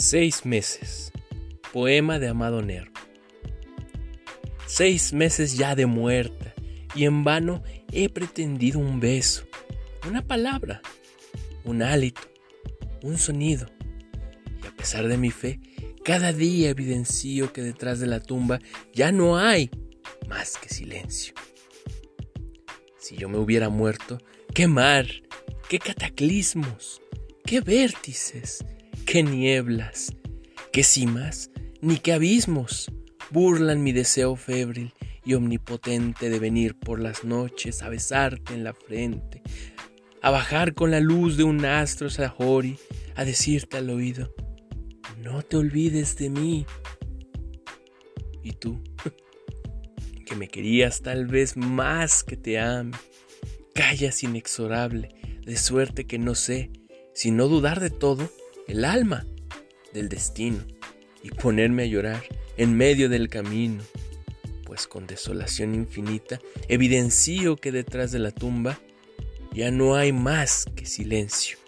Seis meses. Poema de Amado Nervo. Seis meses ya de muerta y en vano he pretendido un beso, una palabra, un hálito, un sonido. Y a pesar de mi fe, cada día evidencio que detrás de la tumba ya no hay más que silencio. Si yo me hubiera muerto, qué mar, qué cataclismos, qué vértices, qué nieblas, qué cimas, ni qué abismos burlan mi deseo febril y omnipotente de venir por las noches a besarte en la frente, a bajar con la luz de un astro Sahori, a decirte al oído, no te olvides de mí. Y tú, que me querías tal vez más que te ame, callas inexorable, de suerte que no sé, si no dudar de todo, el alma del destino y ponerme a llorar en medio del camino, pues con desolación infinita evidencio que detrás de la tumba ya no hay más que silencio.